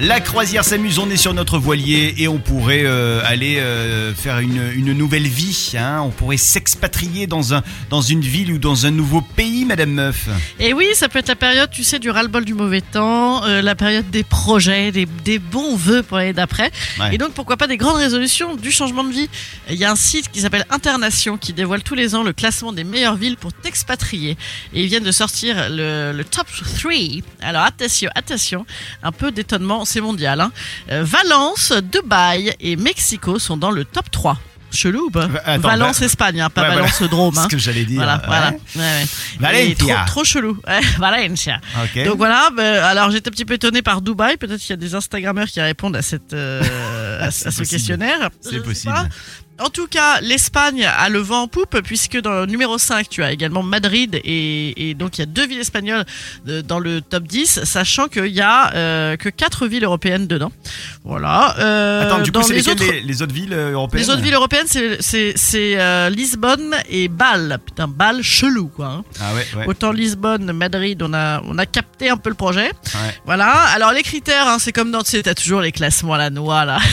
La croisière s'amuse, on est sur notre voilier et on pourrait euh, aller euh, faire une, une nouvelle vie. Hein. On pourrait s'expatrier dans, un, dans une ville ou dans un nouveau pays, Madame Meuf. Et oui, ça peut être la période, tu sais, du ras-le-bol du mauvais temps, euh, la période des projets, des, des bons vœux pour l'année d'après. Ouais. Et donc, pourquoi pas des grandes résolutions du changement de vie. Il y a un site qui s'appelle Internation qui dévoile tous les ans le classement des meilleures villes pour t'expatrier. Et ils viennent de sortir le, le top 3. Alors, attention, attention, un peu d'étonnement, c'est mondial. Hein. Euh, Valence, Dubaï et Mexico sont dans le top 3. Chelou ou pas attends, Valence, va- Espagne, hein, pas Ouais, voilà. Valence Drôme. C'est Hein. ce que j'allais dire. Voilà, Ouais. voilà. Ouais. Valencia. Trop, trop chelou. Valencia. Donc voilà, ben, alors j'étais un petit peu étonné par Dubaï. Peut-être qu'il y a des Instagrammeurs qui répondent à, cette, euh, à, à ce possible. questionnaire. C'est possible. pas. En tout cas, l'Espagne a le vent en poupe puisque dans le numéro 5, tu as également Madrid et, et donc il y a deux villes espagnoles euh, dans le top 10, sachant qu'il y a euh, que quatre villes européennes dedans. Voilà. Euh, Attends, du coup, c'est les autres, les, les autres villes européennes les autres villes européennes, c'est euh, Lisbonne et Bâle. Putain, Bâle, chelou quoi. hein. Ah ouais, ouais. Autant Lisbonne, Madrid, on a, on a capté un peu le projet. ouais. Voilà. Alors les critères, hein, c'est comme dans, tu sais, t'as toujours les classements à la noix là.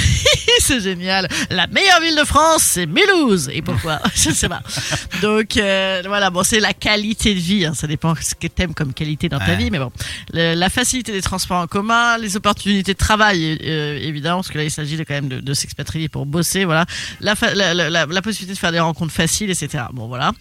c'est génial. La meilleure ville de France, c'est Mulhouse. Et pourquoi? Je sais pas. Donc euh, voilà, bon, c'est la qualité de vie. hein. Ça dépend ce que t'aimes comme qualité dans ta Ouais. vie, mais bon, Le- la facilité des transports en commun, les opportunités de travail, euh, évidemment, parce que là il s'agit de, quand même de, de s'expatrier pour bosser. Voilà, la- la possibilité de faire des rencontres faciles, etc. Bon voilà.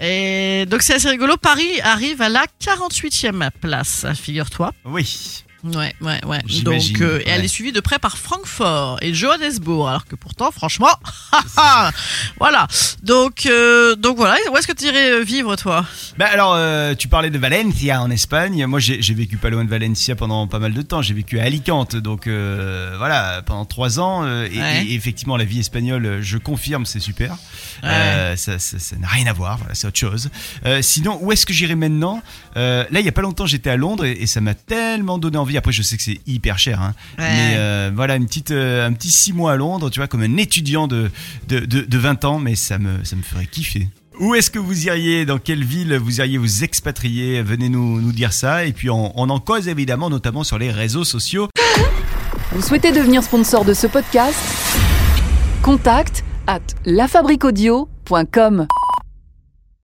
Et donc c'est assez rigolo. Paris arrive à la 48e place, figure-toi. Oui. Ouais, ouais, ouais. Donc, euh, et elle est suivie de près par Francfort et Johannesburg, alors que pourtant, franchement, voilà. Donc, euh, donc voilà. Où est-ce que tu irais euh, vivre, toi? Bah alors, euh, tu parlais de Valencia en Espagne. Moi, j'ai vécu pas loin de Valencia pendant pas mal de temps. J'ai vécu à Alicante, donc voilà, pendant trois ans. et, Ouais. et effectivement, la vie espagnole, je confirme, c'est super. Ouais. Ça n'a rien à voir. Voilà, c'est autre chose. Sinon, où est-ce que j'irai maintenant? Là, il y a pas longtemps, j'étais à Londres et, et ça m'a tellement donné envie. Après, je sais que c'est hyper cher, hein, Ouais. mais euh, voilà, une petite, euh, un petit six mois à Londres, tu vois, comme un étudiant de de, de, de 20 ans, mais ça me ça me ferait kiffer. Où est-ce que vous iriez? Dans quelle ville vous iriez vous expatrier? Venez nous, nous dire ça. Et puis on, on en cause évidemment, notamment sur les réseaux sociaux. Vous souhaitez devenir sponsor de ce podcast? Contact à lafabriquaudio.com.